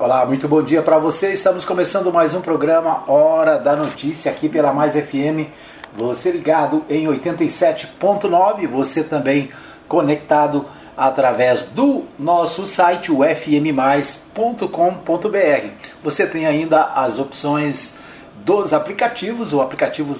Olá, muito bom dia para você. Estamos começando mais um programa Hora da Notícia aqui pela Mais FM. Você ligado em 87.9, você também conectado através do nosso site, o fmmais.com.br. Você tem ainda as opções dos aplicativos, o aplicativo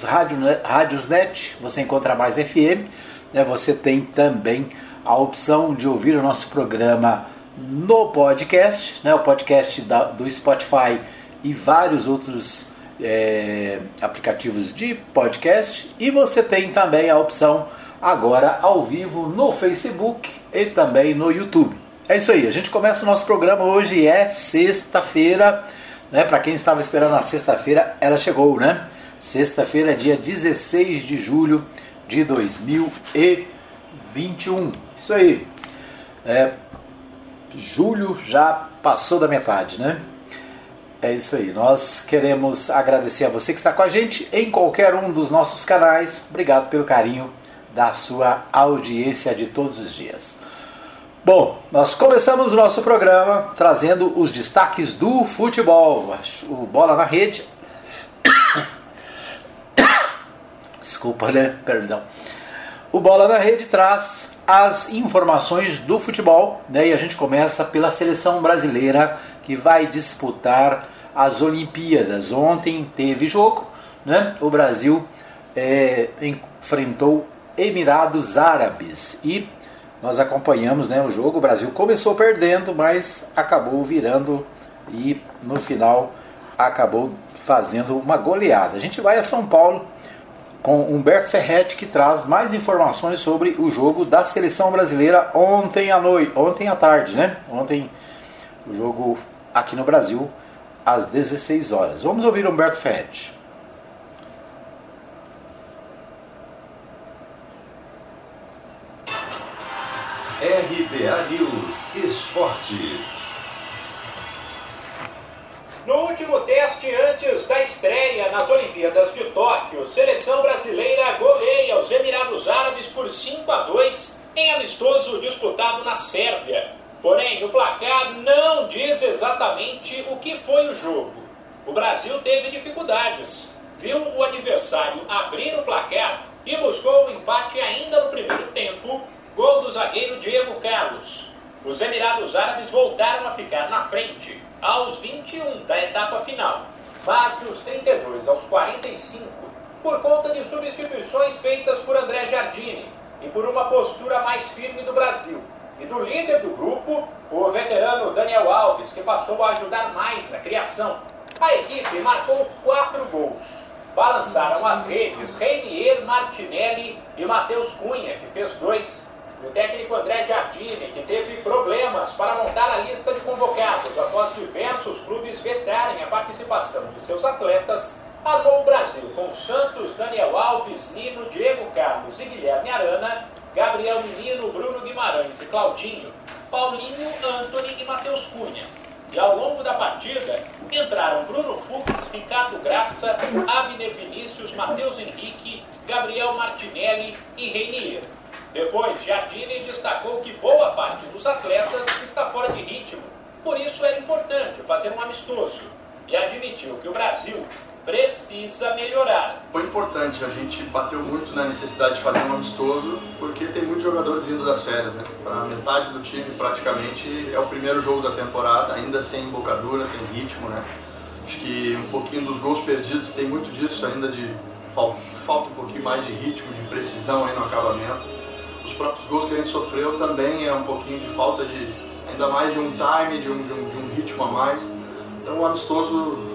Rádiosnet, você encontra mais FM, né? você tem também a opção de ouvir o nosso programa no podcast, né, o podcast da, do Spotify e vários outros é, aplicativos de podcast. E você tem também a opção agora ao vivo no Facebook e também no YouTube. É isso aí, a gente começa o nosso programa hoje, é sexta-feira, né? Para quem estava esperando a sexta-feira, ela chegou, né? Sexta-feira, dia 16 de julho de 2021. Isso aí. É, julho já passou da metade, né? É isso aí. Nós queremos agradecer a você que está com a gente em qualquer um dos nossos canais. Obrigado pelo carinho da sua audiência de todos os dias. Bom, nós começamos o nosso programa trazendo os destaques do futebol. O Bola na Rede. Desculpa, né? Perdão. O Bola na Rede traz as informações do futebol. Né? E a gente começa pela seleção brasileira que vai disputar as Olimpíadas. Ontem teve jogo, né? o Brasil é, enfrentou Emirados Árabes e nós acompanhamos né, o jogo. O Brasil começou perdendo, mas acabou virando e no final acabou fazendo uma goleada. A gente vai a São Paulo com Humberto Ferretti que traz mais informações sobre o jogo da seleção brasileira ontem à noite, ontem à tarde, né? Ontem o jogo aqui no Brasil às 16 horas. Vamos ouvir Humberto Ferretti. RBA News Esporte. No último teste antes da estreia nas Olimpíadas de Tóquio, seleção brasileira goleia os Emirados Árabes por 5 a 2 em amistoso disputado na Sérvia. Porém, o placar não diz exatamente o que foi o jogo. O Brasil teve dificuldades, viu o adversário abrir o placar e buscou o empate ainda no primeiro tempo, gol do zagueiro Diego Carlos. Os Emirados Árabes voltaram a ficar na frente aos 21 da etapa final, mas dos 32 aos 45, por conta de substituições feitas por André Jardine e por uma postura mais firme do Brasil e do líder do grupo, o veterano Daniel Alves, que passou a ajudar mais na criação. A equipe marcou quatro gols. Balançaram as redes Reinier Martinelli e Matheus Cunha, que fez dois, o técnico André Jardine, que teve problemas para montar a lista de convocados após diversos clubes vetarem a participação de seus atletas, armou o Brasil com Santos, Daniel Alves, Nino, Diego Carlos e Guilherme Arana, Gabriel Menino, Bruno Guimarães e Claudinho, Paulinho, Anthony e Matheus Cunha. E ao longo da partida entraram Bruno Fux, Ricardo Graça, Abner Vinícius, Matheus Henrique, Gabriel Martinelli e Reinier. Depois, Jardine destacou que boa parte dos atletas está fora de ritmo, por isso era importante fazer um amistoso e admitiu que o Brasil precisa melhorar. Foi importante, a gente bateu muito na necessidade de fazer um amistoso, porque tem muitos jogadores vindo das férias, né? Para metade do time, praticamente, é o primeiro jogo da temporada, ainda sem embocadura, sem ritmo, né? Acho que um pouquinho dos gols perdidos tem muito disso ainda de falta, falta um pouquinho mais de ritmo, de precisão aí no acabamento os próprios gols que a gente sofreu também é um pouquinho de falta de, ainda mais de um time, de um, de um, de um ritmo a mais. Então o amistoso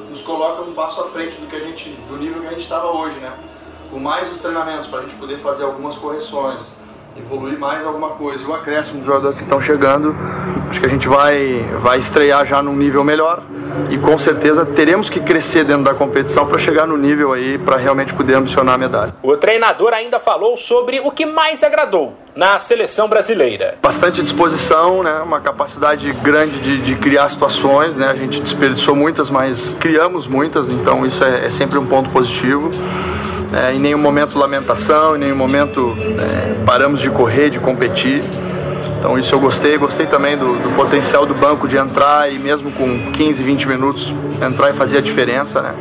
nos coloca um passo à frente do que a gente, do nível que a gente estava hoje, né? Com mais os treinamentos para a gente poder fazer algumas correções, evoluir mais alguma coisa. E o acréscimo dos jogadores que estão chegando, acho que a gente vai, vai estrear já num nível melhor e com certeza teremos que crescer dentro da competição para chegar no nível aí para realmente poder ambicionar a medalha. O treinador ainda falou sobre o que mais agradou na seleção brasileira. Bastante disposição, né? uma capacidade grande de, de criar situações. Né? A gente desperdiçou muitas, mas criamos muitas, então isso é, é sempre um ponto positivo. É, em nenhum momento lamentação, em nenhum momento é, paramos de correr, de competir. Então isso eu gostei, gostei também do, do, potencial do banco de entrar e mesmo com 15, 20 minutos entrar e fazer a diferença, né?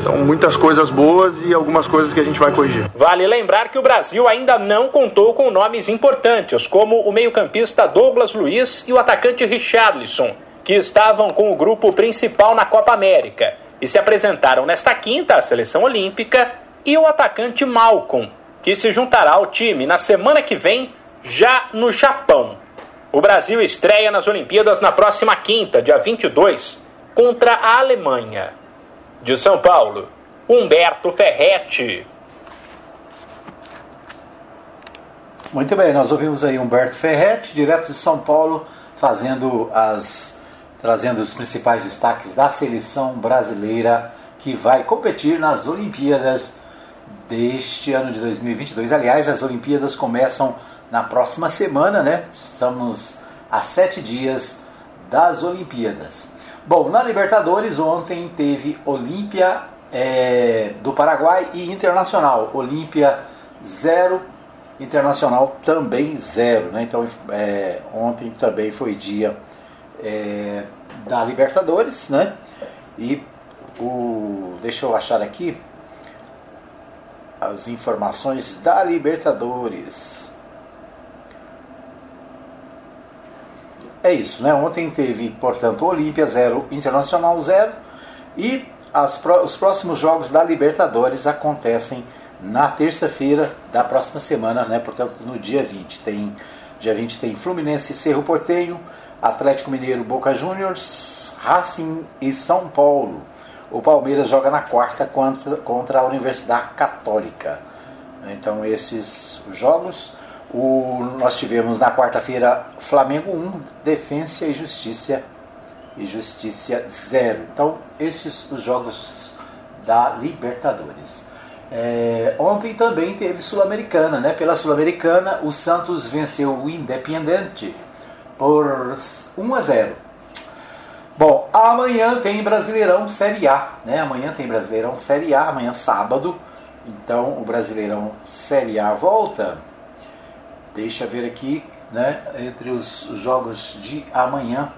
Então muitas coisas boas e algumas coisas que a gente vai corrigir. Vale lembrar que o Brasil ainda não contou com nomes importantes, como o meio-campista Douglas Luiz e o atacante Richarlison, que estavam com o grupo principal na Copa América e se apresentaram nesta quinta à seleção olímpica, e o atacante Malcolm, que se juntará ao time na semana que vem já no Japão. O Brasil estreia nas Olimpíadas na próxima quinta, dia 22, contra a Alemanha. De São Paulo, Humberto Ferretti. Muito bem, nós ouvimos aí Humberto Ferretti, direto de São Paulo, fazendo as trazendo os principais destaques da seleção brasileira que vai competir nas Olimpíadas deste ano de 2022. Aliás, as Olimpíadas começam na próxima semana, né? Estamos a sete dias das Olimpíadas. Bom, na Libertadores ontem teve Olímpia é, do Paraguai e Internacional. Olímpia zero, Internacional também zero, né? Então é, ontem também foi dia é, da Libertadores, né? E o deixa eu achar aqui as informações da Libertadores. É isso, né? Ontem teve, portanto, Olímpia 0, Internacional 0 e as, os próximos jogos da Libertadores acontecem na terça-feira da próxima semana, né? Portanto, no dia 20. Tem, dia 20 tem Fluminense e Cerro Porteño, Atlético Mineiro, Boca Juniors, Racing e São Paulo. O Palmeiras joga na quarta contra, contra a Universidade Católica. Então, esses jogos. O, nós tivemos na quarta-feira Flamengo 1, Defensa e Justiça e Justiça 0. Então, esses os jogos da Libertadores. É, ontem também teve Sul-Americana, né? Pela Sul-Americana, o Santos venceu o Independente por 1 a 0. Bom, amanhã tem Brasileirão Série A, né? Amanhã tem Brasileirão Série A, amanhã sábado. Então o Brasileirão Série A volta. Deixa ver aqui, né? Entre os jogos de amanhã.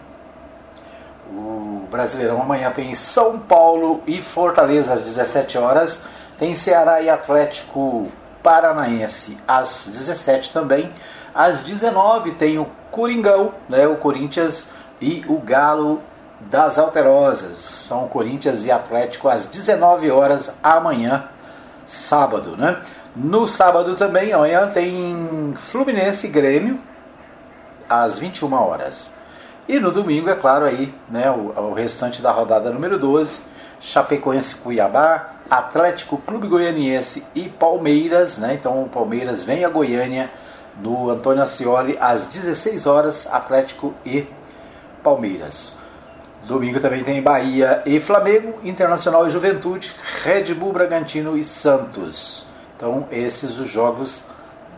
O Brasileirão amanhã tem São Paulo e Fortaleza às 17 horas. Tem Ceará e Atlético Paranaense às 17 também. Às 19 tem o Coringão, né, o Corinthians e o Galo das Alterosas. Então, Corinthians e Atlético às 19 horas amanhã, sábado, né? No sábado também, amanhã tem Fluminense e Grêmio às 21 horas. E no domingo, é claro, aí, né, o, o restante da rodada número 12, Chapecoense Cuiabá, Atlético Clube Goianiense e Palmeiras, né? Então o Palmeiras vem a Goiânia no Antônio Ascioli às 16 horas, Atlético e Palmeiras. Domingo também tem Bahia e Flamengo, Internacional e Juventude, Red Bull Bragantino e Santos. Então, esses os jogos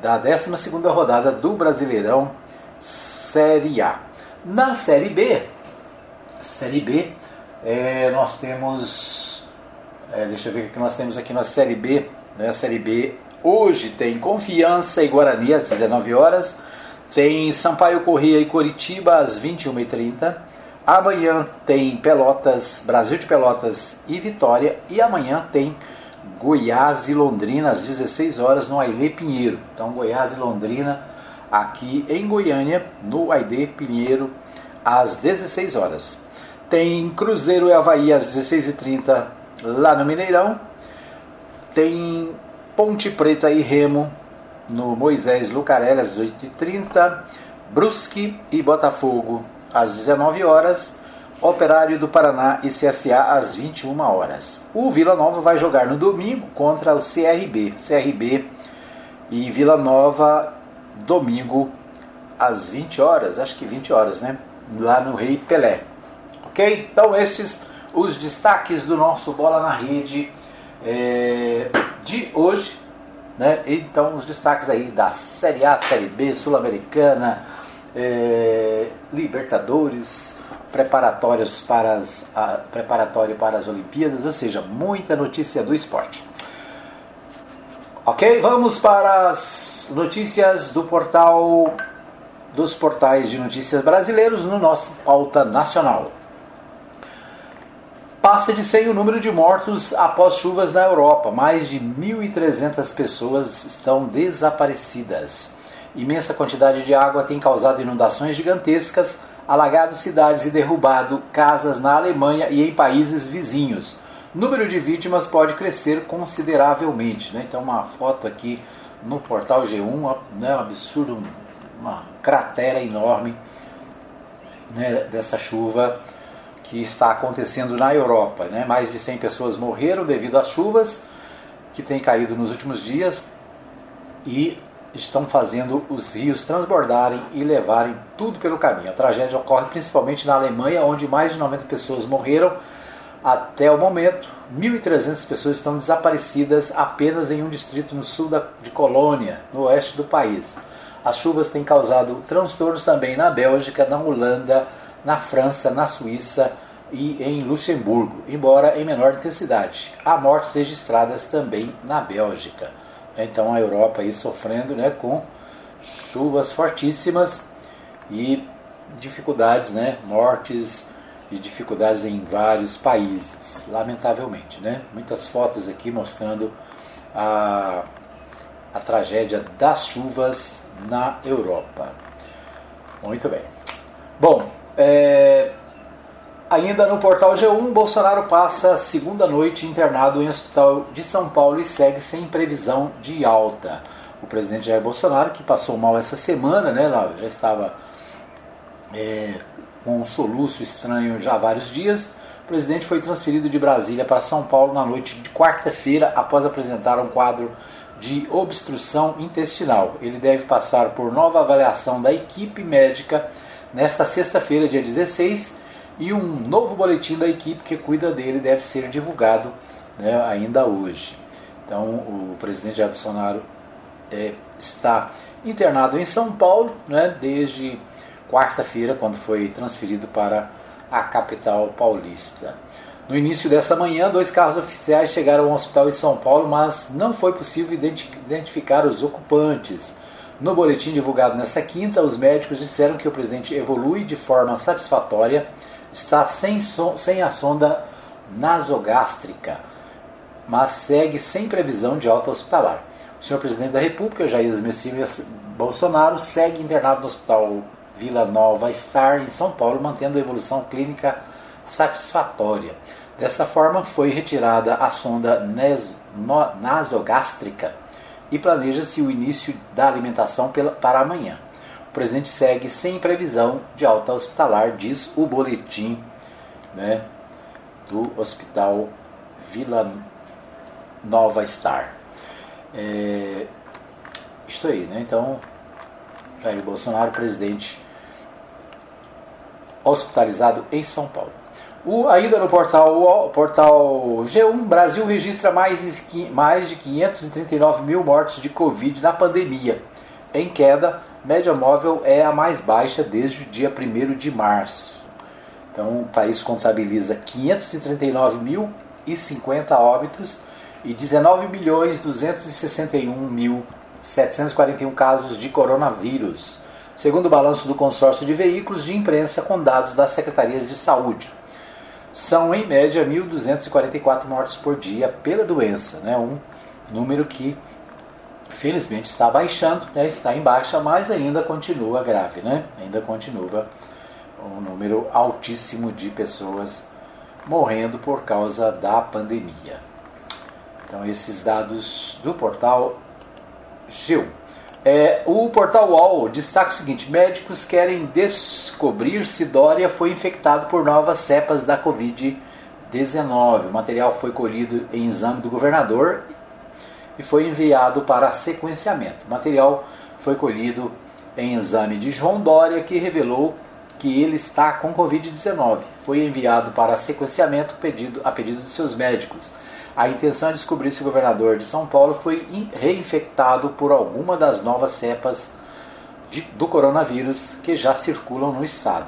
da 12 rodada do Brasileirão Série A. Na Série B, Série B, é, nós temos. É, deixa eu ver o que nós temos aqui na Série B. Né, Série B Hoje tem Confiança e Guarani às 19 horas. Tem Sampaio Corrêa e Coritiba às 21h30. Amanhã tem Pelotas, Brasil de Pelotas e Vitória. E amanhã tem Goiás e Londrina às 16 horas no Ailê Pinheiro. Então Goiás e Londrina aqui em Goiânia, no Ailê Pinheiro, às 16 horas. Tem Cruzeiro e Havaí às 16h30 lá no Mineirão. Tem Ponte Preta e Remo no Moisés Lucarelli às 18h30, Brusque e Botafogo às 19 horas, Operário do Paraná e CSA às 21 horas. O Vila Nova vai jogar no domingo contra o CRB. CRB e Vila Nova domingo às 20 horas, acho que 20 horas, né? Lá no Rei Pelé. Ok? Então estes os destaques do nosso Bola na Rede é, de hoje. Né? Então, os destaques aí da Série A, Série B, Sul-Americana, é, Libertadores, preparatórios para as, a, preparatório para as Olimpíadas, ou seja, muita notícia do esporte. Ok, vamos para as notícias do portal dos portais de notícias brasileiros no nosso pauta nacional. Passa de 100 o número de mortos após chuvas na Europa. Mais de 1.300 pessoas estão desaparecidas. Imensa quantidade de água tem causado inundações gigantescas, alagado cidades e derrubado casas na Alemanha e em países vizinhos. Número de vítimas pode crescer consideravelmente. Né? Então, uma foto aqui no portal G1, né? um absurdo, uma cratera enorme né? dessa chuva que está acontecendo na Europa. Né? Mais de 100 pessoas morreram devido às chuvas que têm caído nos últimos dias e estão fazendo os rios transbordarem e levarem tudo pelo caminho. A tragédia ocorre principalmente na Alemanha, onde mais de 90 pessoas morreram até o momento. 1.300 pessoas estão desaparecidas apenas em um distrito no sul de Colônia, no oeste do país. As chuvas têm causado transtornos também na Bélgica, na Holanda, na França, na Suíça e em Luxemburgo, embora em menor intensidade. Há mortes registradas também na Bélgica. Então a Europa aí sofrendo né, com chuvas fortíssimas e dificuldades, né, mortes e dificuldades em vários países, lamentavelmente. Né? Muitas fotos aqui mostrando a, a tragédia das chuvas na Europa. Muito bem. Bom, é, ainda no portal G1, Bolsonaro passa segunda noite internado em hospital de São Paulo e segue sem previsão de alta. O presidente Jair Bolsonaro, que passou mal essa semana, né, já estava é, com um soluço estranho já há vários dias, o presidente foi transferido de Brasília para São Paulo na noite de quarta-feira após apresentar um quadro de obstrução intestinal. Ele deve passar por nova avaliação da equipe médica nesta sexta-feira, dia 16, e um novo boletim da equipe que cuida dele deve ser divulgado né, ainda hoje. Então, o presidente Jair Bolsonaro é, está internado em São Paulo né, desde quarta-feira, quando foi transferido para a capital paulista. No início dessa manhã, dois carros oficiais chegaram ao hospital em São Paulo, mas não foi possível identificar os ocupantes. No boletim divulgado nesta quinta, os médicos disseram que o presidente evolui de forma satisfatória, está sem, so sem a sonda nasogástrica, mas segue sem previsão de alta hospitalar. O senhor presidente da República, Jair Messias Bolsonaro, segue internado no Hospital Vila Nova Star, em São Paulo, mantendo a evolução clínica satisfatória. Desta forma, foi retirada a sonda nasogástrica e planeja-se o início da alimentação para amanhã. Presidente segue sem previsão de alta hospitalar, diz o boletim né, do Hospital Vila Nova Star. É, isto aí, né? Então, Jair Bolsonaro, presidente hospitalizado em São Paulo. O, ainda no portal, portal G1, Brasil registra mais de, mais de 539 mil mortes de Covid na pandemia. Em queda, média móvel é a mais baixa desde o dia 1 de março. Então, o país contabiliza 539.050 óbitos e 19 milhões 261.741 casos de coronavírus, segundo o balanço do consórcio de veículos de imprensa com dados das secretarias de saúde são em média 1.244 mortes por dia pela doença, né? um número que felizmente está baixando, né? está em baixa, mas ainda continua grave, né? ainda continua um número altíssimo de pessoas morrendo por causa da pandemia. Então esses dados do portal G1. É, o portal UOL destaca o seguinte: médicos querem descobrir se Dória foi infectado por novas cepas da Covid-19. O material foi colhido em exame do governador e foi enviado para sequenciamento. O material foi colhido em exame de João Dória, que revelou que ele está com Covid-19. Foi enviado para sequenciamento pedido, a pedido de seus médicos. A intenção é descobrir se o governador de São Paulo foi reinfectado por alguma das novas cepas de, do coronavírus que já circulam no estado.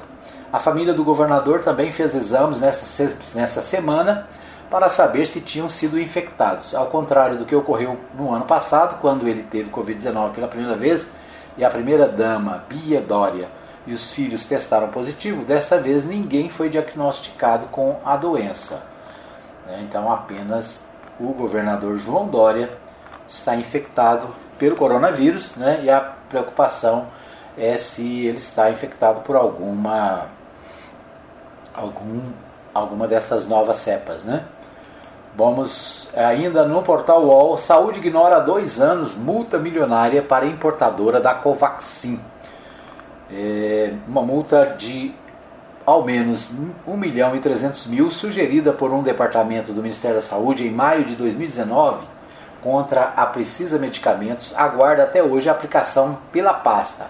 A família do governador também fez exames nessa, semana para saber se tinham sido infectados. Ao contrário do que ocorreu no ano passado, quando ele teve Covid-19 pela primeira vez, e a primeira-dama, Bia Dória, e os filhos testaram positivo, desta vez ninguém foi diagnosticado com a doença. Né? Então, apenas o governador João Dória está infectado pelo coronavírus né? e a preocupação é se ele está infectado por alguma, algum, alguma dessas novas cepas. Né? Vamos ainda no portal UOL, saúde ignora há dois anos multa milionária para importadora da Covaxin. É uma multa de ao menos 1 milhão e 300 mil sugerida por um departamento do Ministério da Saúde em maio de 2019 contra a Precisa Medicamentos aguarda até hoje a aplicação pela pasta.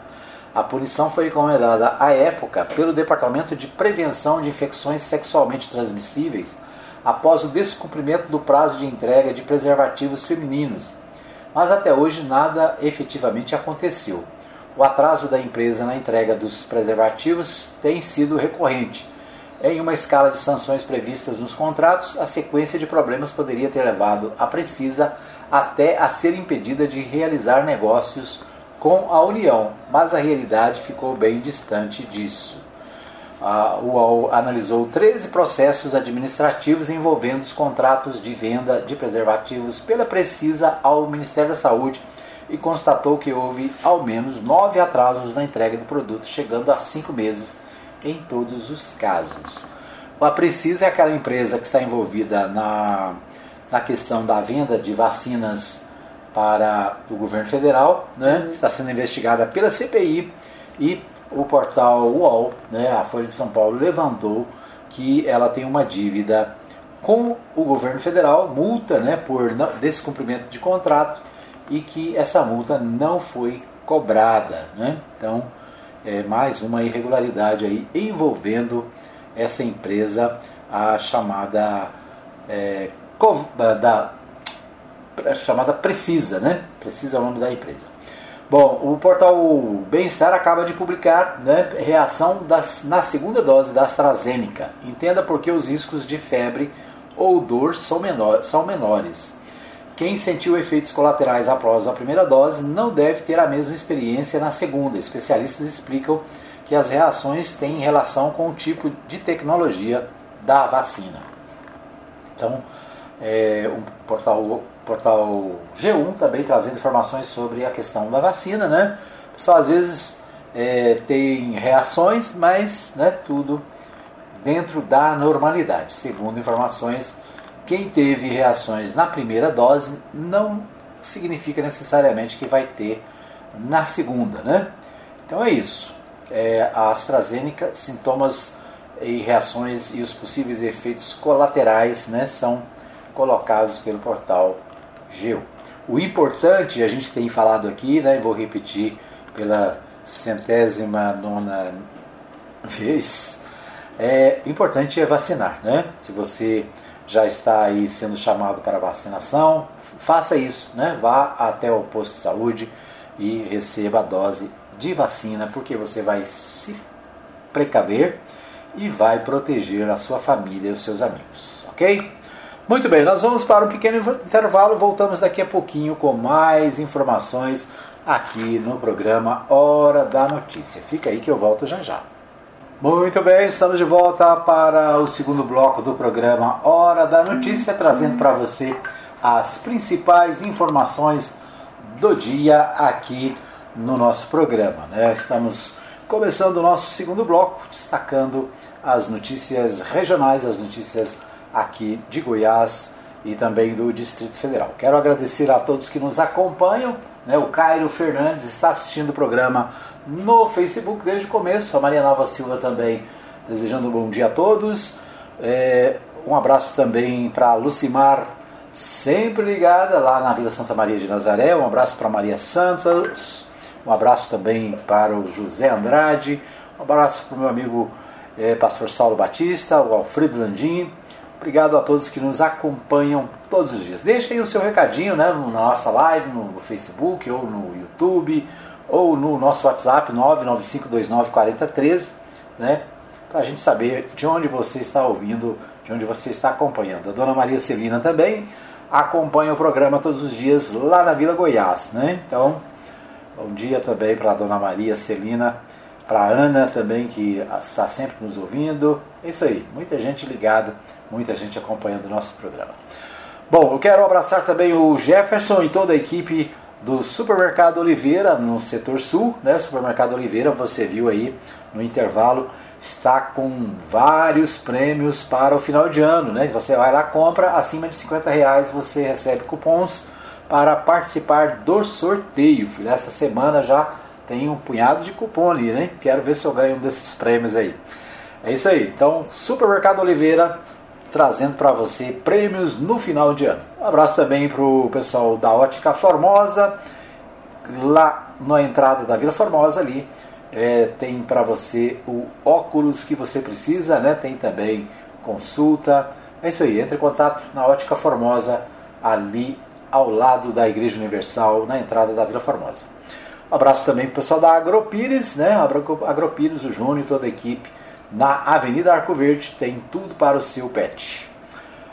A punição foi encomendada à época pelo Departamento de Prevenção de Infecções Sexualmente Transmissíveis após o descumprimento do prazo de entrega de preservativos femininos, mas até hoje nada efetivamente aconteceu. O atraso da empresa na entrega dos preservativos tem sido recorrente. Em uma escala de sanções previstas nos contratos, a sequência de problemas poderia ter levado a Precisa até a ser impedida de realizar negócios com a União, mas a realidade ficou bem distante disso a UOL analisou 13 processos administrativos envolvendo os contratos de venda de preservativos pela Precisa ao Ministério da Saúde e constatou que houve ao menos nove atrasos na entrega do produto, chegando a cinco meses em todos os casos. A Precisa é aquela empresa que está envolvida na, na questão da venda de vacinas para o governo federal, né? está sendo investigada pela CPI e o portal UOL, né, a Folha de São Paulo, levantou que ela tem uma dívida com o governo federal, multa né, por descumprimento de contrato e que essa multa não foi cobrada. Né? Então, é mais uma irregularidade aí envolvendo essa empresa, a chamada é, da, chamada Precisa, né? Precisa é o nome da empresa. Bom, o portal Bem-Estar acaba de publicar né, reação das, na segunda dose da AstraZeneca. Entenda por que os riscos de febre ou dor são, menor, são menores. Quem sentiu efeitos colaterais após a primeira dose não deve ter a mesma experiência na segunda. Especialistas explicam que as reações têm relação com o tipo de tecnologia da vacina. Então, é, portal portal G1 também trazendo informações sobre a questão da vacina, né? Pessoal às vezes é, tem reações, mas né, tudo dentro da normalidade. Segundo informações, quem teve reações na primeira dose não significa necessariamente que vai ter na segunda, né? Então é isso. É, a AstraZeneca, sintomas e reações e os possíveis efeitos colaterais né, são colocados pelo portal Geu. O importante, a gente tem falado aqui, né, vou repetir pela centésima nona vez, é importante é vacinar, né? Se você já está aí sendo chamado para vacinação, faça isso, né? Vá até o posto de saúde e receba a dose de vacina, porque você vai se precaver e vai proteger a sua família e os seus amigos, ok? Muito bem, nós vamos para um pequeno intervalo, voltamos daqui a pouquinho com mais informações aqui no programa Hora da Notícia. Fica aí que eu volto já já. Muito bem, estamos de volta para o segundo bloco do programa Hora da Notícia, trazendo para você as principais informações do dia aqui no nosso programa. Né? Estamos começando o nosso segundo bloco, destacando as notícias regionais, as notícias aqui de Goiás e também do Distrito Federal. Quero agradecer a todos que nos acompanham. Né? O Cairo Fernandes está assistindo o programa no Facebook desde o começo. A Maria Nova Silva também desejando um bom dia a todos. É, um abraço também para Lucimar, sempre ligada lá na Vila Santa Maria de Nazaré. Um abraço para Maria Santos. Um abraço também para o José Andrade. Um abraço para o meu amigo é, pastor Saulo Batista, o Alfredo Landim Obrigado a todos que nos acompanham todos os dias. Deixe aí o seu recadinho né, na nossa live, no Facebook, ou no YouTube, ou no nosso WhatsApp 995294013, né, para a gente saber de onde você está ouvindo, de onde você está acompanhando. A dona Maria Celina também acompanha o programa todos os dias lá na Vila Goiás. Né? Então, Bom dia também para a dona Maria Celina, para a Ana também, que está sempre nos ouvindo. É isso aí, muita gente ligada, muita gente acompanhando o nosso programa. Bom, eu quero abraçar também o Jefferson e toda a equipe do Supermercado Oliveira, no setor sul, né? Supermercado Oliveira, você viu aí no intervalo, está com vários prêmios para o final de ano, né? Você vai lá, compra, acima de 50 reais você recebe cupons para participar do sorteio. Essa semana já tem um punhado de cupom ali, né? Quero ver se eu ganho um desses prêmios aí. É isso aí. Então, Supermercado Oliveira trazendo para você prêmios no final de ano. Um abraço também para o pessoal da Ótica Formosa, lá na entrada da Vila Formosa ali. É, tem para você o óculos que você precisa, né? Tem também consulta. É isso aí, entre em contato na Ótica Formosa, ali ao lado da Igreja Universal, na entrada da Vila Formosa. Um abraço também para o pessoal da Agropires, né? Agropires, o Júnior e toda a equipe na Avenida Arco Verde, tem tudo para o seu pet.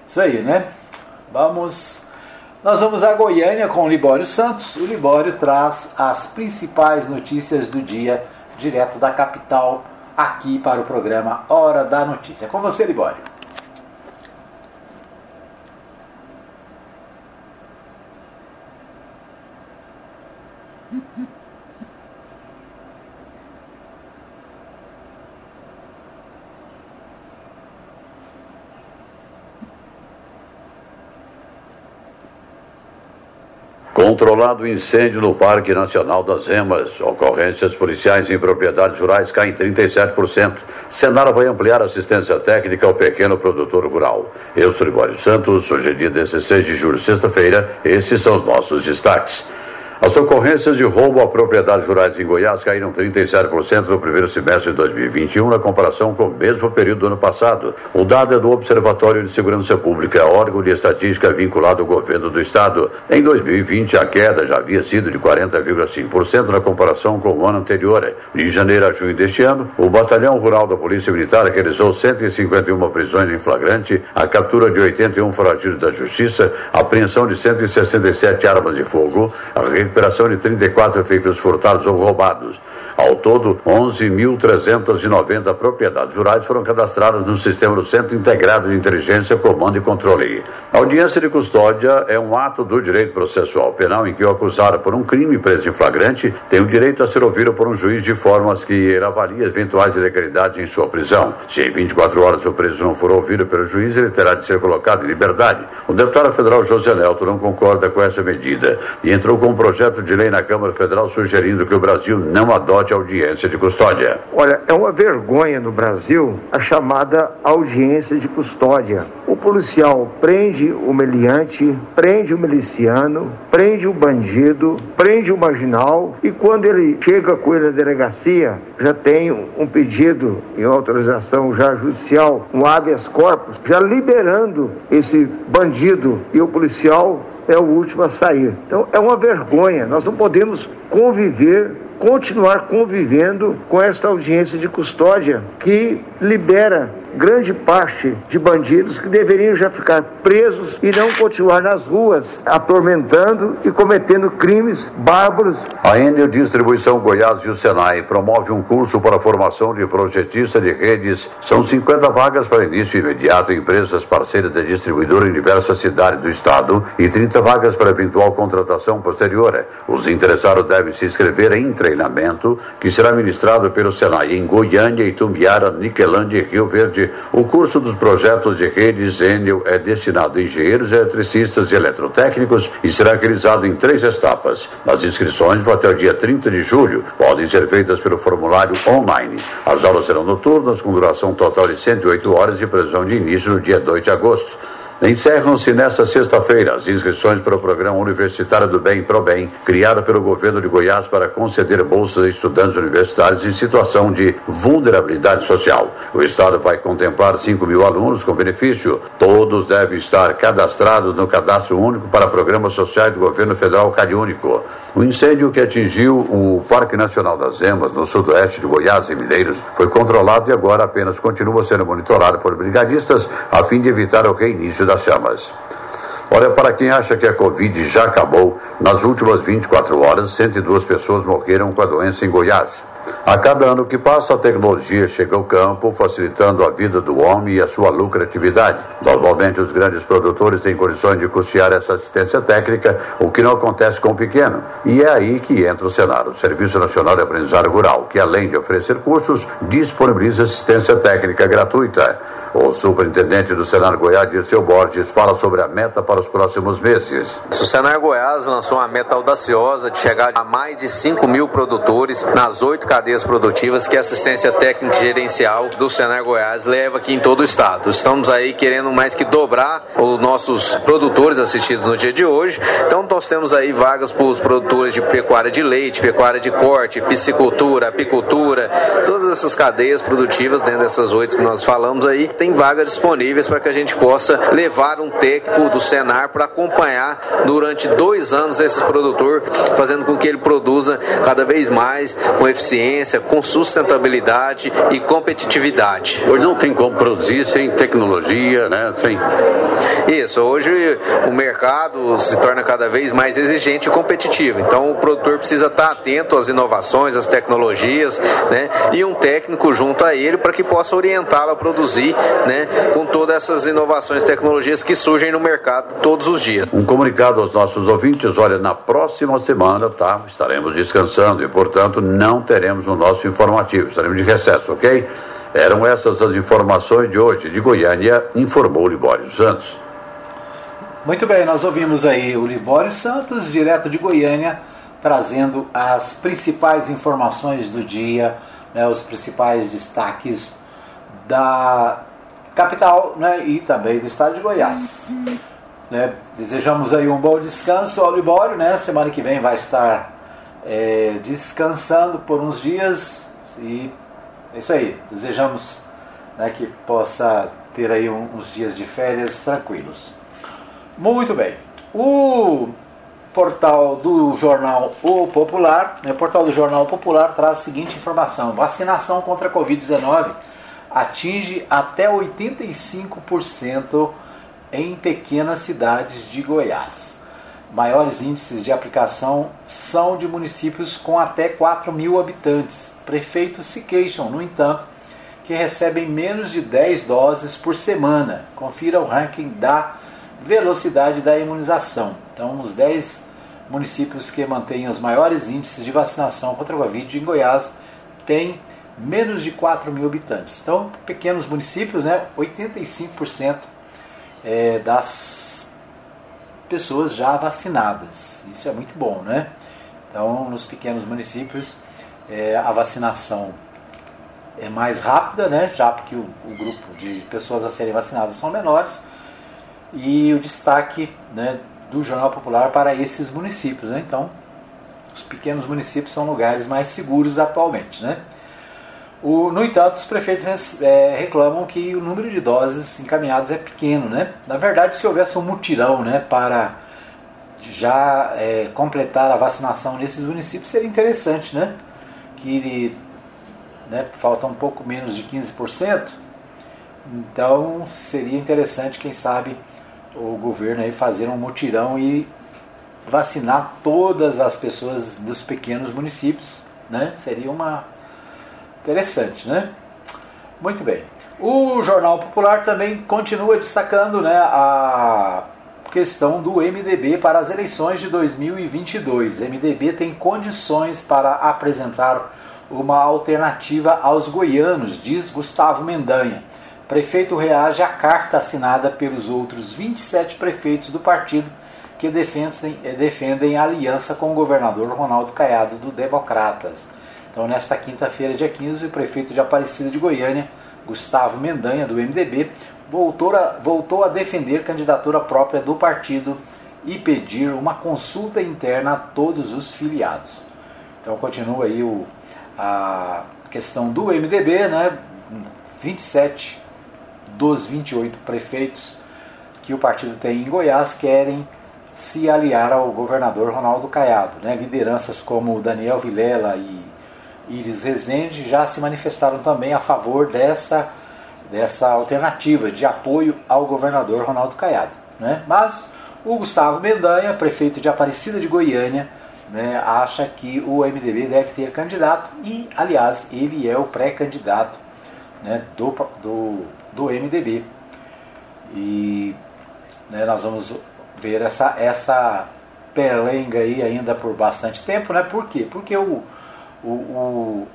Isso aí, né? Vamos. Nós vamos a Goiânia com o Libório Santos. O Libório traz as principais notícias do dia, direto da capital, aqui para o programa Hora da Notícia. Com você, Libório. Controlado o incêndio no Parque Nacional das Emas. Ocorrências policiais em propriedades rurais caem 37%. Senara vai ampliar assistência técnica ao pequeno produtor rural. Eu sou Libório Santos, hoje é dia 16 de julho, sexta-feira. Esses são os nossos destaques. As ocorrências de roubo a propriedades rurais em Goiás caíram 37% no primeiro semestre de 2021 na comparação com o mesmo período do ano passado. O dado é do Observatório de Segurança Pública, órgão de estatística vinculado ao governo do estado. Em 2020, a queda já havia sido de 40,5% na comparação com o ano anterior. De janeiro a junho deste ano, o Batalhão Rural da Polícia Militar realizou 151 prisões em flagrante, a captura de 81 foragidos da Justiça, apreensão de 167 armas de fogo, a recuperação de 34 veículos furtados ou roubados. Ao todo, 11.390 propriedades rurais foram cadastradas no sistema do Centro Integrado de Inteligência, Comando e Controle. A audiência de custódia é um ato do direito processual penal em que o acusado por um crime preso em flagrante tem o direito a ser ouvido por um juiz de formas que avalie eventuais ilegalidades em sua prisão. Se em 24 horas o preso não for ouvido pelo juiz, ele terá de ser colocado em liberdade. O deputado federal José Nelto não concorda com essa medida e entrou com um projeto de lei na Câmara Federal sugerindo que o Brasil não adote audiência de custódia. Olha, é uma vergonha no Brasil a chamada audiência de custódia. O policial prende o meliante, prende o miliciano, prende o bandido, prende o marginal e quando ele chega com ele na delegacia, já tem um pedido em autorização já judicial, um habeas corpus, já liberando esse bandido e o policial é o último a sair. Então é uma vergonha. Nós não podemos conviver continuar convivendo com esta audiência de custódia que libera grande parte de bandidos que deveriam já ficar presos e não continuar nas ruas atormentando e cometendo crimes bárbaros. A Enel Distribuição Goiás e o Senai promove um curso para a formação de projetista de redes. São 50 vagas para início imediato em empresas parceiras da distribuidora em diversas cidades do estado e 30 vagas para eventual contratação posterior. Os interessados devem se inscrever em treinamento que será ministrado pelo Senai em Goiânia, Itumbiara, Niquelândia e Rio Verde o curso dos projetos de redes Enel é destinado a engenheiros eletricistas e eletrotécnicos e será realizado em três etapas. As inscrições vão até o dia 30 de julho. Podem ser feitas pelo formulário online. As aulas serão noturnas, com duração total de 108 horas e previsão de início no dia 2 de agosto. Encerram-se nesta sexta-feira as inscrições para o Programa Universitário do Bem ProBem, criado pelo governo de Goiás para conceder bolsas a estudantes universitários em situação de vulnerabilidade social. O Estado vai contemplar 5 mil alunos com benefício. Todos devem estar cadastrados no Cadastro Único para Programas Sociais do Governo Federal Cariúnico. O incêndio que atingiu o Parque Nacional das Emas, no sudoeste de Goiás e Mineiros, foi controlado e agora apenas continua sendo monitorado por brigadistas a fim de evitar o reinício das chamas. Olha, para quem acha que a Covid já acabou, nas últimas 24 horas, 102 pessoas morreram com a doença em Goiás. A cada ano que passa, a tecnologia chega ao campo, facilitando a vida do homem e a sua lucratividade. Normalmente, os grandes produtores têm condições de custear essa assistência técnica, o que não acontece com o pequeno. E é aí que entra o Senar, o Serviço Nacional de Aprendizagem Rural, que além de oferecer cursos, disponibiliza assistência técnica gratuita. O superintendente do Senar Goiás, Dirceu Borges, fala sobre a meta para os próximos meses. O Senar Goiás lançou uma meta audaciosa de chegar a mais de 5 mil produtores nas oito cadeias produtivas que a assistência técnica gerencial do Senar Goiás leva aqui em todo o estado. Estamos aí querendo mais que dobrar os nossos produtores assistidos no dia de hoje. Então nós temos aí vagas para os produtores de pecuária de leite, pecuária de corte, piscicultura, apicultura, todas essas cadeias produtivas dentro dessas oito que nós falamos aí tem vagas disponíveis para que a gente possa levar um técnico do Senar para acompanhar durante dois anos esse produtor, fazendo com que ele produza cada vez mais com eficiência, com sustentabilidade e competitividade. Hoje não tem como produzir sem tecnologia, né? Sem... Isso, hoje o mercado se torna cada vez mais exigente e competitivo. Então o produtor precisa estar atento às inovações, às tecnologias, né? E um técnico junto a ele para que possa orientá-lo a produzir né, com todas essas inovações e tecnologias que surgem no mercado todos os dias. Um comunicado aos nossos ouvintes, olha, na próxima semana, tá, estaremos descansando e, portanto, não teremos o nosso informativo, estaremos de recesso, ok? Eram essas as informações de hoje. De Goiânia, informou Libório Santos. Muito bem, nós ouvimos aí o Libório Santos, direto de Goiânia, trazendo as principais informações do dia, né, os principais destaques da capital né, e também do estado de Goiás. Né, desejamos aí um bom descanso ao Libório, né? Semana que vem vai estar é, descansando por uns dias e é isso aí. Desejamos né, que possa ter aí um, uns dias de férias tranquilos. Muito bem. O portal do jornal O Popular, né, o portal do jornal Popular traz a seguinte informação: vacinação contra a Covid-19 atinge até 85% em pequenas cidades de Goiás. Maiores índices de aplicação são de municípios com até 4 mil habitantes. Prefeitos se queixam, no entanto, que recebem menos de 10 doses por semana. Confira o ranking da velocidade da imunização. Então, os 10 municípios que mantêm os maiores índices de vacinação contra a Covid em Goiás têm menos de 4 mil habitantes. Então, pequenos municípios, né, 85% é, das pessoas já vacinadas. Isso é muito bom, né? Então, nos pequenos municípios, é, a vacinação é mais rápida, né? Já porque o, o, grupo de pessoas a serem vacinadas são menores. E o destaque né, do Jornal Popular para esses municípios, né? Então, os pequenos municípios são lugares mais seguros atualmente, né? O, no entanto, os prefeitos é, reclamam que o número de doses encaminhadas é pequeno. Né? Na verdade, se houvesse um mutirão né, para já é, completar a vacinação nesses municípios, seria interessante, né? Que né, falta um pouco menos de 15%. Então, seria interessante, quem sabe, o governo aí fazer um mutirão e vacinar todas as pessoas dos pequenos municípios. Né? Seria uma Interessante, né? Muito bem. O Jornal Popular também continua destacando né, a questão do MDB para as eleições de 2022. O MDB tem condições para apresentar uma alternativa aos goianos, diz Gustavo Mendanha. Prefeito reage à carta assinada pelos outros 27 prefeitos do partido que defendem, defendem aliança com o governador Ronaldo Caiado do Democratas. Então, nesta quinta-feira, dia 15, o prefeito de Aparecida de Goiânia, Gustavo Mendanha, do MDB, voltou a, voltou a defender candidatura própria do partido e pedir uma consulta interna a todos os filiados. Então, continua aí o, a questão do MDB, né? 27 dos 28 prefeitos que o partido tem em Goiás querem se aliar ao governador Ronaldo Caiado. Né? Lideranças como Daniel Vilela e Iris Rezende já se manifestaram também a favor dessa, dessa alternativa de apoio ao governador Ronaldo Caiado. Né? Mas O Gustavo Mendanha, prefeito de Aparecida de Goiânia, né, acha que o MDB deve ter candidato e, aliás, ele é o pré-candidato né, do, do, do MDB. E né, nós vamos ver essa, essa perlenga aí ainda por bastante tempo, né? Por quê? Porque o, o, o,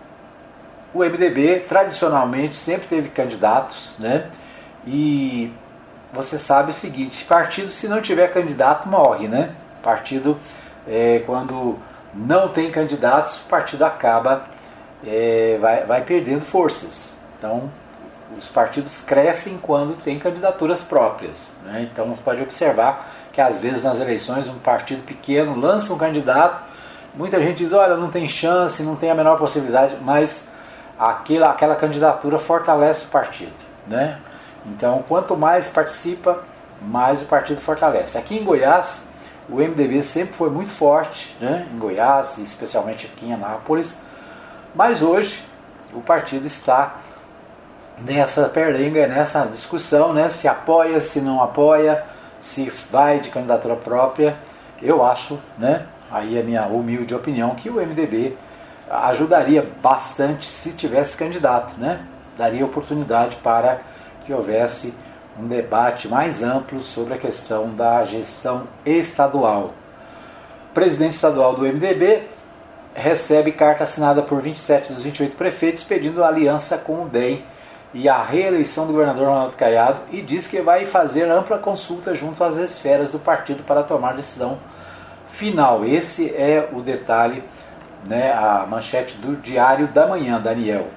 o MDB tradicionalmente sempre teve candidatos, né? E você sabe o seguinte, partido se não tiver candidato morre, né? Partido é, quando não tem candidatos, o partido acaba é, vai, vai perdendo forças. Então os partidos crescem quando tem candidaturas próprias. Né? Então você pode observar que às vezes nas eleições um partido pequeno lança um candidato, muita gente diz, olha, não tem chance, não tem a menor possibilidade, mas aquela, aquela candidatura fortalece o partido. Né? Então, quanto mais participa, mais o partido fortalece. Aqui em Goiás, o MDB sempre foi muito forte, né? em Goiás, especialmente aqui em Anápolis, mas hoje o partido está nessa perlenga, nessa discussão, né? se apoia, se não apoia, se vai de candidatura própria. Eu acho, né? Aí é a minha humilde opinião, que o MDB ajudaria bastante se tivesse candidato, né? daria oportunidade para que houvesse um debate mais amplo sobre a questão da gestão estadual. O presidente estadual do MDB recebe carta assinada por 27 dos 28 prefeitos pedindo aliança com o DEM e a reeleição do governador Ronaldo Caiado e diz que vai fazer ampla consulta junto às esferas do partido para tomar decisão final. Esse é o detalhe, né, a manchete do Diário da Manhã, Daniel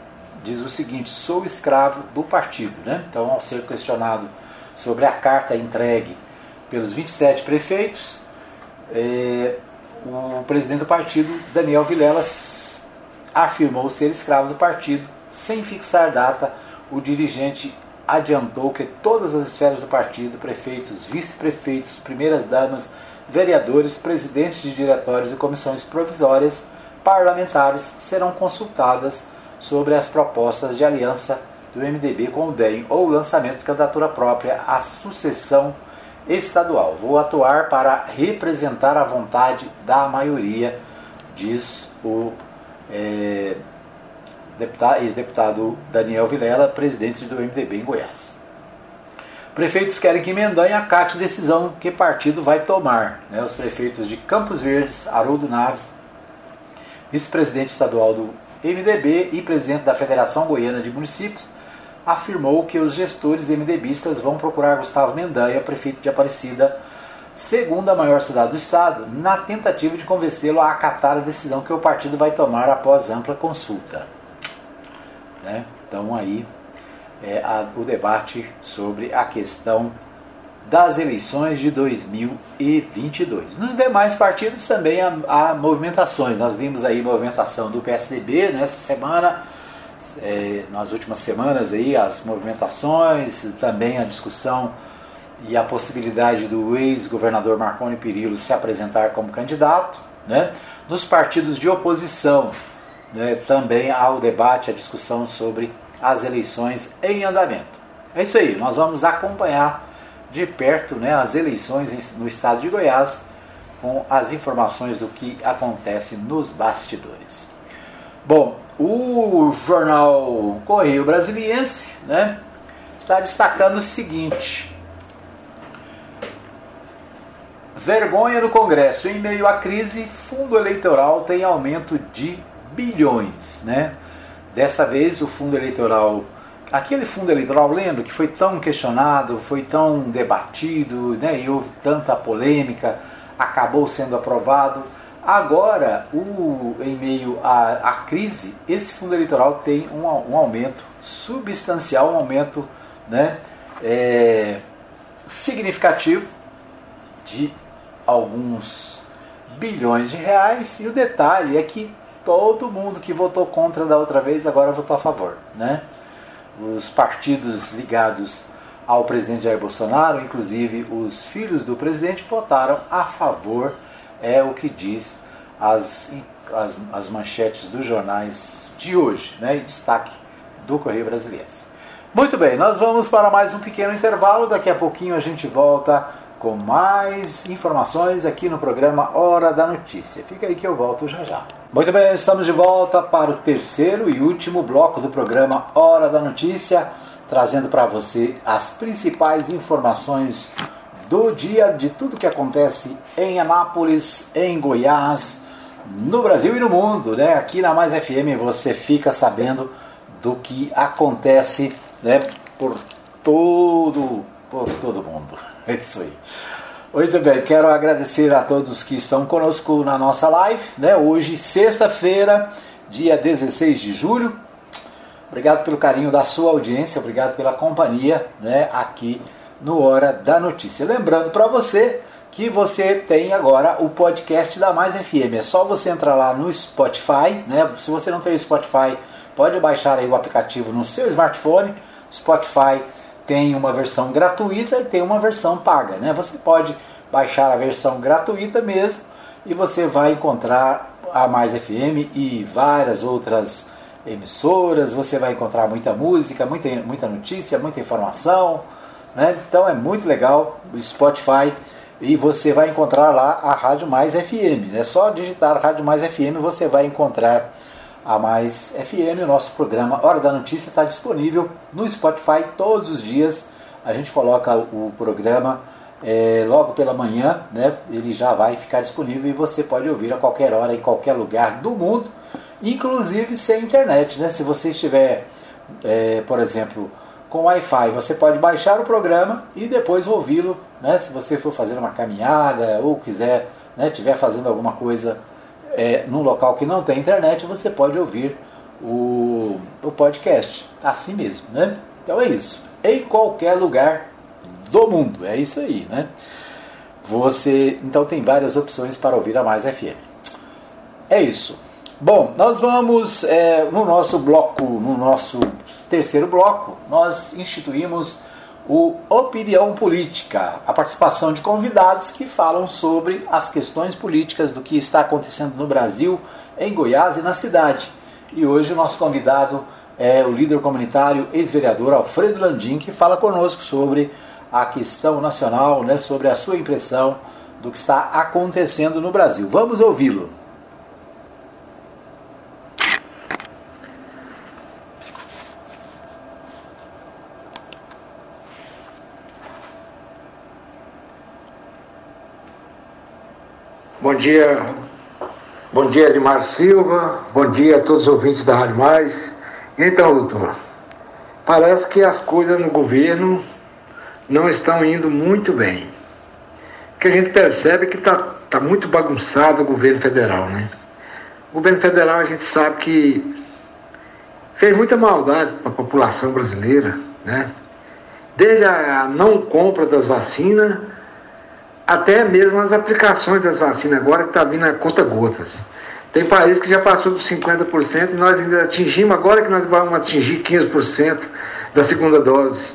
diz o seguinte: sou escravo do partido. Né? Então, ao ser questionado sobre a carta entregue pelos 27 prefeitos, é, o presidente do partido, Daniel Vilelas, afirmou ser escravo do partido. Sem fixar data, o dirigente adiantou que todas as esferas do partido, prefeitos, vice-prefeitos, primeiras damas, vereadores, presidentes de diretórios e comissões provisórias, parlamentares serão consultadas sobre as propostas de aliança do MDB com o DEM ou lançamento de candidatura própria à sucessão estadual. Vou atuar para representar a vontade da maioria, diz o é, ex-deputado Daniel Vilela, presidente do MDB em Goiás. Prefeitos querem que Mendanha acate decisão que partido vai tomar. Né? Os prefeitos de Campos Verdes, Haroldo Naves, vice-presidente estadual do MDB e presidente da Federação Goiana de Municípios, afirmou que os gestores MDBistas vão procurar Gustavo Mendanha, prefeito de Aparecida, segunda maior cidade do estado, na tentativa de convencê-lo a acatar a decisão que o partido vai tomar após ampla consulta. Né? Então aí é a, o debate sobre a questão das eleições de 2022. Nos demais partidos também há, há movimentações. Nós vimos aí movimentação do PSDB nessa semana, é, nas últimas semanas aí as movimentações, também a discussão e a possibilidade do ex-governador Marconi Perillo se apresentar como candidato. Né? Nos partidos de oposição né, também há o debate, a discussão sobre as eleições em andamento. É isso aí, nós vamos acompanhar de perto né, as eleições no estado de Goiás com as informações do que acontece nos bastidores. Bom, o jornal Correio Brasiliense né, está destacando o seguinte: vergonha no Congresso. Em meio à crise, fundo eleitoral tem aumento de bilhões. Né? Dessa vez, o fundo eleitoral aquele fundo eleitoral, lembro que foi tão questionado, foi tão debatido, né, e houve tanta polêmica, acabou sendo aprovado. Agora, o, em meio à, à crise, esse fundo eleitoral tem um, um aumento substancial, um aumento né, é, significativo de alguns bilhões de reais. E o detalhe é que todo mundo que votou contra da outra vez agora votou a favor. Né? os partidos ligados ao presidente Jair Bolsonaro, inclusive os filhos do presidente, votaram a favor, é o que diz as, as, as manchetes dos jornais de hoje, né, e destaque do Correio Brasileiro. Muito bem, nós vamos para mais um pequeno intervalo, daqui a pouquinho a gente volta com mais informações aqui no programa Hora da Notícia. Fica aí que eu volto já já. Muito bem, estamos de volta para o terceiro e último bloco do programa Hora da Notícia, trazendo para você as principais informações do dia de tudo que acontece em Anápolis, em Goiás, no Brasil e no mundo, né? Aqui na Mais FM você fica sabendo do que acontece, né, por todo por todo mundo. É isso aí. Muito bem, quero agradecer a todos que estão conosco na nossa live, né? Hoje, sexta-feira, dia 16 de julho. Obrigado pelo carinho da sua audiência, obrigado pela companhia, né, aqui no Hora da Notícia. Lembrando para você que você tem agora o podcast da Mais FM. É só você entrar lá no Spotify, né? Se você não tem o Spotify, pode baixar aí o aplicativo no seu smartphone. Spotify tem uma versão gratuita e tem uma versão paga. Né? Você pode baixar a versão gratuita mesmo e você vai encontrar a Mais FM e várias outras emissoras. Você vai encontrar muita música, muita, muita notícia, muita informação. Né? Então é muito legal o Spotify e você vai encontrar lá a Rádio Mais FM. É né? só digitar Rádio Mais FM você vai encontrar a Mais FM. O nosso programa Hora da Notícia está disponível no Spotify todos os dias. A gente coloca o programa é, logo pela manhã, né? ele já vai ficar disponível e você pode ouvir a qualquer hora, em qualquer lugar do mundo, inclusive sem internet. Né? Se você estiver, é, por exemplo, com Wi-Fi, você pode baixar o programa e depois ouvi-lo. Né? Se você for fazer uma caminhada ou quiser, né, estiver fazendo alguma coisa é, num local que não tem internet, você pode ouvir o, o podcast assim mesmo, né? Então é isso. Em qualquer lugar do mundo, é isso aí, né? Você então tem várias opções para ouvir a Mais FM. É isso. Bom, nós vamos é, no nosso bloco, no nosso terceiro bloco, nós instituímos o Opinião Política, a participação de convidados que falam sobre as questões políticas do que está acontecendo no Brasil, em Goiás e na cidade. E hoje o nosso convidado é o líder comunitário, ex-vereador Alfredo Landim, que fala conosco sobre a questão nacional, né, sobre a sua impressão do que está acontecendo no Brasil. Vamos ouvi-lo. Bom dia, bom dia Edmar Silva, bom dia a todos os ouvintes da Rádio Mais. Então, doutor, parece que as coisas no governo não estão indo muito bem. Que a gente percebe que está tá muito bagunçado o governo federal, né? O governo federal a gente sabe que fez muita maldade para a população brasileira, né? Desde a não compra das vacinas até mesmo as aplicações das vacinas agora que está vindo a conta gotas. Tem país que já passou dos 50% e nós ainda atingimos, agora que nós vamos atingir 15% da segunda dose.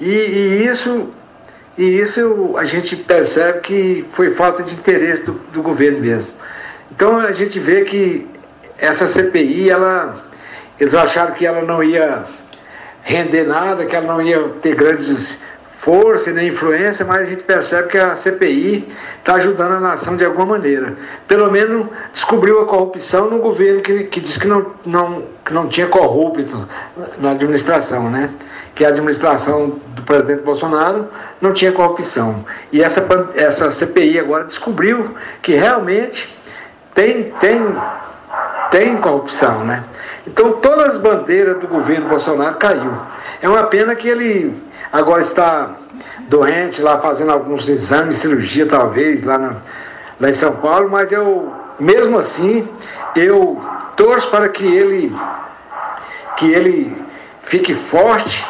E, e, isso, e isso a gente percebe que foi falta de interesse do, do governo mesmo. Então a gente vê que essa CPI, ela, eles acharam que ela não ia render nada, que ela não ia ter grandes força e nem influência, mas a gente percebe que a CPI está ajudando a nação de alguma maneira. Pelo menos descobriu a corrupção no governo que, que disse que não, não, que não tinha corrupto na administração, né? Que a administração do presidente Bolsonaro não tinha corrupção. E essa, essa CPI agora descobriu que realmente tem, tem, tem corrupção, né? Então todas as bandeiras do governo Bolsonaro caiu. É uma pena que ele agora está doente lá fazendo alguns exames, cirurgia talvez, lá, na, lá em São Paulo, mas eu, mesmo assim, eu torço para que ele, que ele fique forte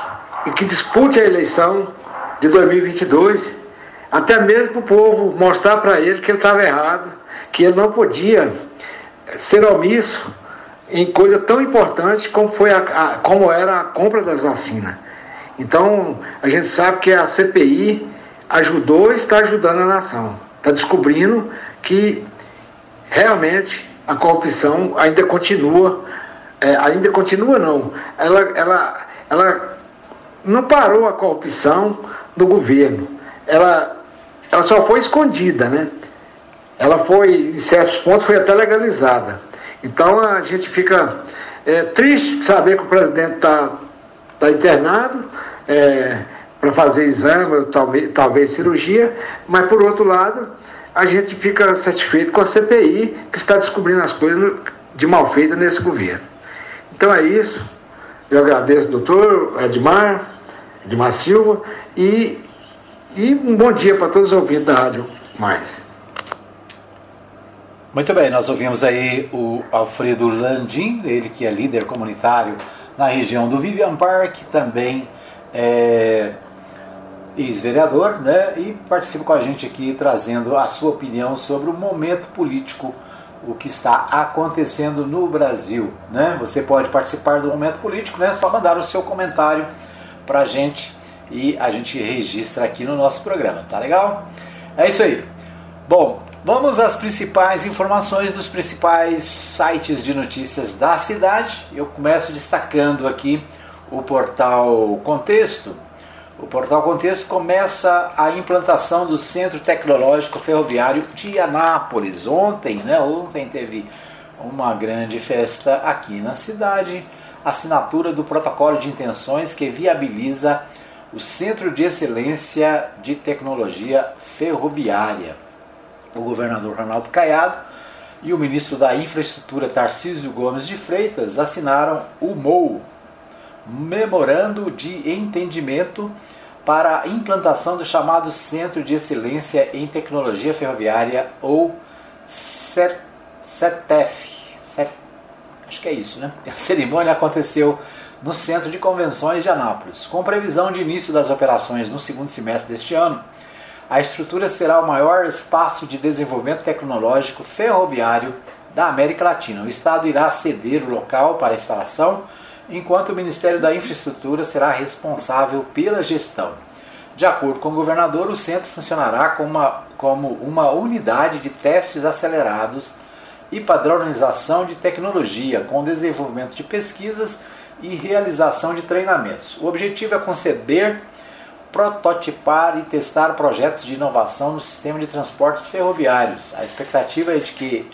e que dispute a eleição de 2022, até mesmo para o povo mostrar para ele que ele estava errado, que ele não podia ser omisso em coisa tão importante como, foi a, a, como era a compra das vacinas. Então, a gente sabe que a CPI ajudou e está ajudando a nação. Está descobrindo que realmente a corrupção ainda continua, é, ainda continua não, ela, ela, ela não parou a corrupção do governo, ela ela só foi escondida, né? Ela foi, em certos pontos, foi até legalizada. Então a gente fica é, triste de saber que o presidente está tá internado é, para fazer exame, talvez, talvez cirurgia, mas por outro lado, a gente fica satisfeito com a CPI que está descobrindo as coisas de mal feita nesse governo. Então é isso. Eu agradeço, doutor Edmar, Edmar Silva, e, e um bom dia para todos os ouvintes da Rádio Mais. Muito bem, nós ouvimos aí o Alfredo Landim, ele que é líder comunitário na região do Vivian Park, também é ex-vereador, né? E participa com a gente aqui trazendo a sua opinião sobre o momento político, o que está acontecendo no Brasil, né? Você pode participar do momento político, né? Só mandar o seu comentário para a gente e a gente registra aqui no nosso programa, tá legal? É isso aí. Bom, vamos às principais informações dos principais sites de notícias da cidade. Eu começo destacando aqui o portal Contexto. O portal Contexto começa a implantação do Centro Tecnológico Ferroviário de Anápolis. Ontem, né? Ontem teve uma grande festa aqui na cidade, assinatura do protocolo de intenções que viabiliza o Centro de Excelência de Tecnologia Ferroviária. O governador Ronaldo Caiado e o ministro da Infraestrutura Tarcísio Gomes de Freitas assinaram o MOU, Memorando de Entendimento para a implantação do chamado Centro de Excelência em Tecnologia Ferroviária, ou CETEF. Acho que é isso, né? A cerimônia aconteceu no Centro de Convenções de Anápolis. Com previsão de início das operações no segundo semestre deste ano, a estrutura será o maior espaço de desenvolvimento tecnológico ferroviário da América Latina. O Estado irá ceder o local para a instalação, enquanto o Ministério da Infraestrutura será responsável pela gestão. De acordo com o governador, o centro funcionará como uma, como uma unidade de testes acelerados e padronização de tecnologia, com desenvolvimento de pesquisas e realização de treinamentos. O objetivo é conceber, prototipar e testar projetos de inovação no sistema de transportes ferroviários. A expectativa é de que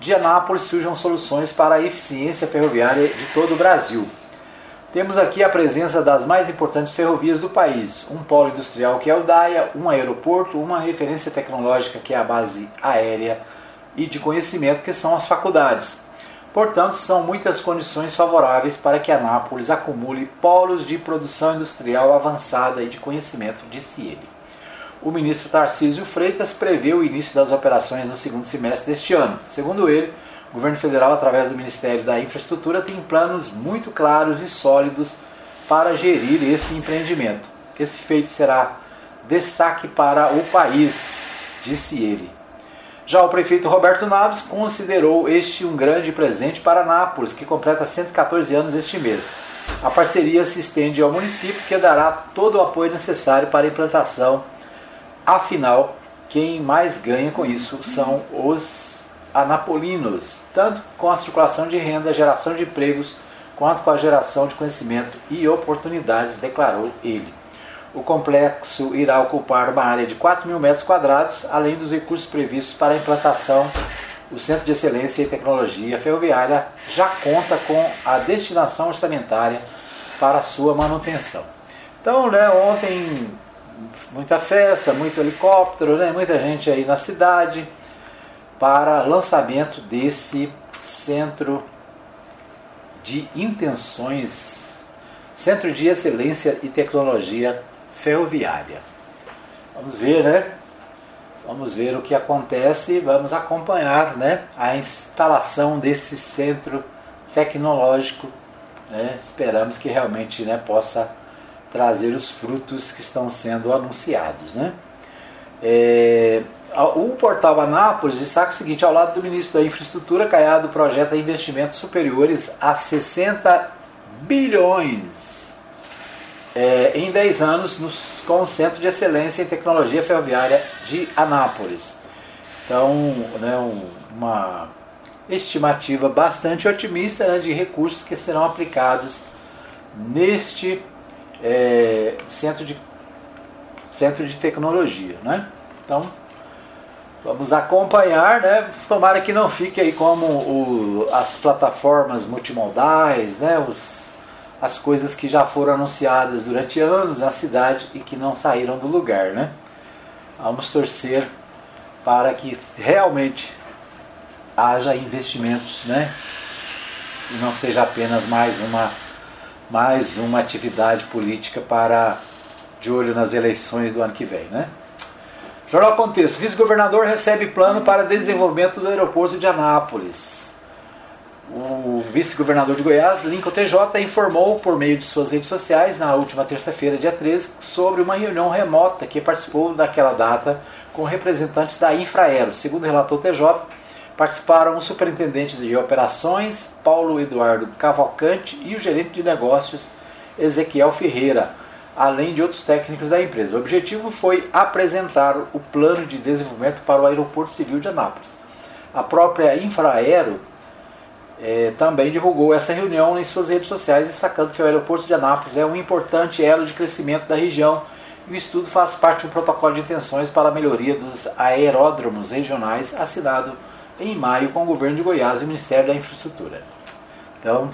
de Anápolis surjam soluções para a eficiência ferroviária de todo o Brasil. Temos aqui a presença das mais importantes ferrovias do país, um polo industrial que é o DAIA, um aeroporto, uma referência tecnológica que é a base aérea e de conhecimento que são as faculdades. Portanto, são muitas condições favoráveis para que Anápolis acumule polos de produção industrial avançada e de conhecimento, disse ele. O ministro Tarcísio Freitas prevê o início das operações no segundo semestre deste ano. Segundo ele, o governo federal, através do Ministério da Infraestrutura, tem planos muito claros e sólidos para gerir esse empreendimento. Esse feito será destaque para o país, disse ele. Já o prefeito Roberto Naves considerou este um grande presente para Nápoles, que completa 114 anos este mês. A parceria se estende ao município, que dará todo o apoio necessário para a implantação. Afinal, quem mais ganha com isso são os anapolinos, tanto com a circulação de renda, geração de empregos, quanto com a geração de conhecimento e oportunidades, declarou ele. O complexo irá ocupar uma área de 4 mil metros quadrados, além dos recursos previstos para a implantação. O Centro de Excelência em Tecnologia Ferroviária já conta com a destinação orçamentária para sua manutenção. Então, né, ontem, muita festa, muito helicóptero, né, muita gente aí na cidade para lançamento desse centro de intenções, Centro de Excelência e Tecnologia ferroviária. Vamos ver, né? Vamos ver o que acontece, vamos acompanhar né, a instalação desse centro tecnológico. Né? Esperamos que realmente né, possa trazer os frutos que estão sendo anunciados. Né? É, o portal Anápolis destaca o seguinte: ao lado do ministro da Infraestrutura, Caiado projeta investimentos superiores a 60 bilhões é, em 10 anos nos, com o Centro de Excelência em Tecnologia Ferroviária de Anápolis. Então, né, um, uma estimativa bastante otimista né, de recursos que serão aplicados neste é, centro, de, centro de tecnologia. Né? Então, vamos acompanhar, né? Tomara que não fique aí como o, as plataformas multimodais, né? Os, as coisas que já foram anunciadas durante anos na cidade e que não saíram do lugar, né? Vamos torcer para que realmente haja investimentos, né? E não seja apenas mais uma mais uma atividade política para de olho nas eleições do ano que vem, né? Jornal Contexto. Vice-governador recebe plano para desenvolvimento do aeroporto de Anápolis. O vice-governador de Goiás, Lincoln TJ, informou por meio de suas redes sociais na última terça-feira, dia 13, sobre uma reunião remota que participou daquela data com representantes da Infraero. Segundo relatou TJ, participaram o superintendente de operações, Paulo Eduardo Cavalcante, e o gerente de negócios, Ezequiel Ferreira além de outros técnicos da empresa. O objetivo foi apresentar o plano de desenvolvimento para o Aeroporto Civil de Anápolis. A própria Infraero eh, também divulgou essa reunião em suas redes sociais, destacando que o Aeroporto de Anápolis é um importante elo de crescimento da região e o estudo faz parte de um protocolo de intenções para a melhoria dos aeródromos regionais assinado em maio com o governo de Goiás e o Ministério da Infraestrutura. Então,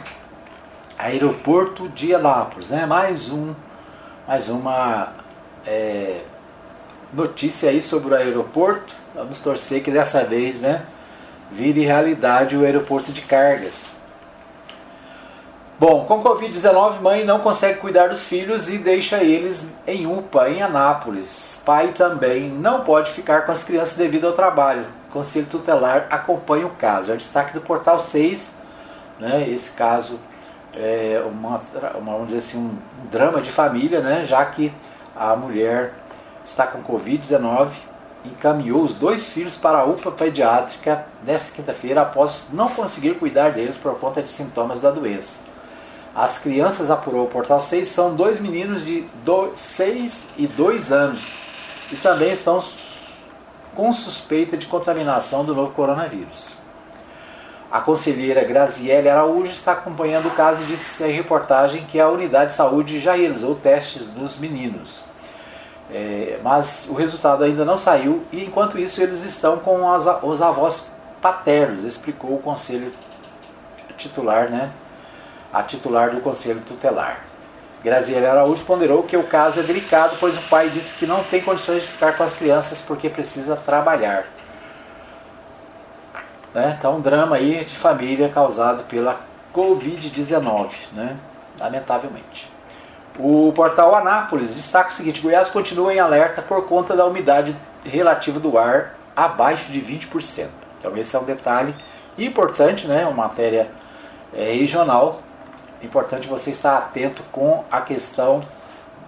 Aeroporto de Anápolis, né? mais um mais uma é, notícia aí sobre o aeroporto. Vamos torcer que dessa vez né, vire realidade o aeroporto de cargas. Bom, com Covid-19, mãe não consegue cuidar dos filhos e deixa eles em UPA, em Anápolis. Pai também não pode ficar com as crianças devido ao trabalho. Conselho Tutelar acompanha o caso. É o destaque do Portal 6, né, esse caso é, uma, uma, vamos dizer assim, um drama de família, né, já que a mulher está com Covid-19 e encaminhou os dois filhos para a UPA pediátrica nesta quinta-feira após não conseguir cuidar deles por conta de sintomas da doença. As crianças, apurou o Portal 6, são dois meninos de 6 e 2 anos e também estão com suspeita de contaminação do novo coronavírus. A conselheira Graziele Araújo está acompanhando o caso e disse em reportagem que a unidade de saúde já realizou testes dos meninos. É, mas o resultado ainda não saiu e enquanto isso eles estão com as, os avós paternos, explicou o conselho titular, né? A titular do conselho tutelar. Graziele Araújo ponderou que o caso é delicado, pois o pai disse que não tem condições de ficar com as crianças porque precisa trabalhar. Né? Então, um drama aí de família causado pela Covid-19, né? lamentavelmente. O portal Anápolis destaca o seguinte: Goiás continua em alerta por conta da umidade relativa do ar abaixo de 20%. Então, esse é um detalhe importante, né? uma matéria é, regional. Importante você estar atento com a questão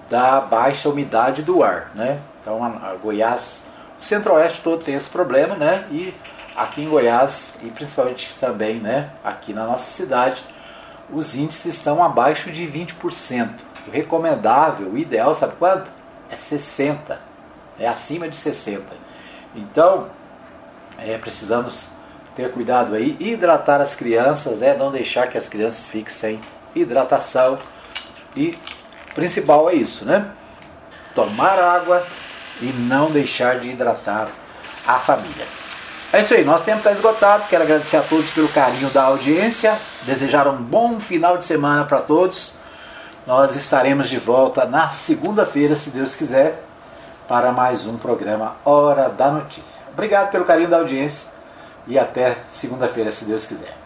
da baixa umidade do ar. Né? Então, a, a Goiás, o centro-oeste todo tem esse problema, né? e aqui em Goiás e principalmente também né, aqui na nossa cidade, os índices estão abaixo de 20%. O recomendável, o ideal, sabe quanto? É 60%. É acima de 60%. Então, é, precisamos ter cuidado aí, hidratar as crianças, né? não deixar que as crianças fiquem sem hidratação. E principal é isso, né? Tomar água e não deixar de hidratar a família. É isso aí, nosso tempo está esgotado. Quero agradecer a todos pelo carinho da audiência. Desejar um bom final de semana para todos. Nós estaremos de volta na segunda-feira, se Deus quiser, para mais um programa Hora da Notícia. Obrigado pelo carinho da audiência e até segunda-feira, se Deus quiser.